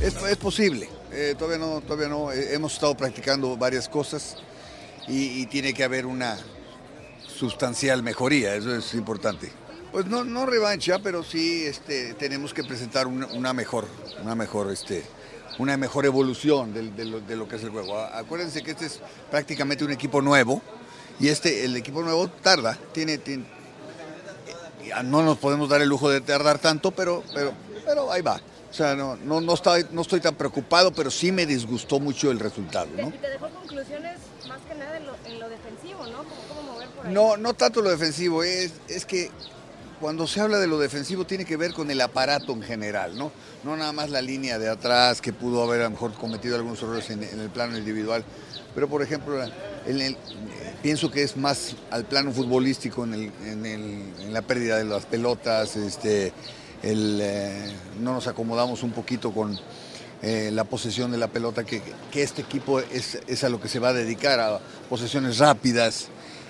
Es, es posible, eh, todavía no, todavía no. eh, hemos estado practicando varias cosas y, tiene que haber una sustancial mejoría, eso es importante. Pues no, no revancha, pero sí este, tenemos que presentar una, una mejor, una mejor, este, una mejor evolución de, lo, de lo que es el juego. Acuérdense que este es prácticamente un equipo nuevo y este, el equipo nuevo tarda, tiene, tiene- eh, no nos podemos dar el lujo de tardar tanto, pero, pero, pero ahí va. O sea, no, no, no, estoy, no estoy tan preocupado, pero sí me disgustó mucho el resultado, ¿no? Y te dejó conclusiones más que nada en lo, en lo defensivo, ¿no? Como cómo mover por ahí. No, no tanto lo defensivo, es, es que cuando se habla de lo defensivo tiene que ver con el aparato en general, ¿no? No nada más la línea de atrás que pudo haber a lo mejor cometido algunos errores en, en el plano individual, pero por ejemplo, en el- eh, pienso que es más al plano futbolístico en, el- en el- en la pérdida de las pelotas, este, el, eh, no nos acomodamos un poquito con eh, la posesión de la pelota, que, que este equipo es, es a lo que se va a dedicar, a posesiones rápidas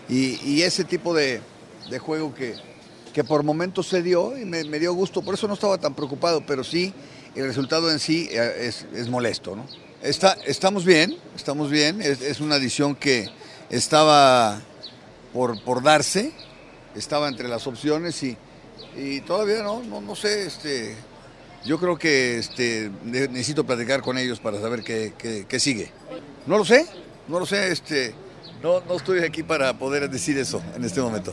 y, y ese tipo de, de juego que, que por momentos se dio y me, me dio gusto, por eso no estaba tan preocupado, pero sí, el resultado en sí eh, es, es molesto. ¿no? Está, estamos bien, estamos bien, es, es una adición que estaba por, por darse, estaba entre las opciones y, y todavía no, no, no sé, este, yo creo que este, ne- necesito platicar con ellos para saber qué, qué- qué sigue. No lo sé, no lo sé, este, no, no estoy aquí para poder decir eso en este momento.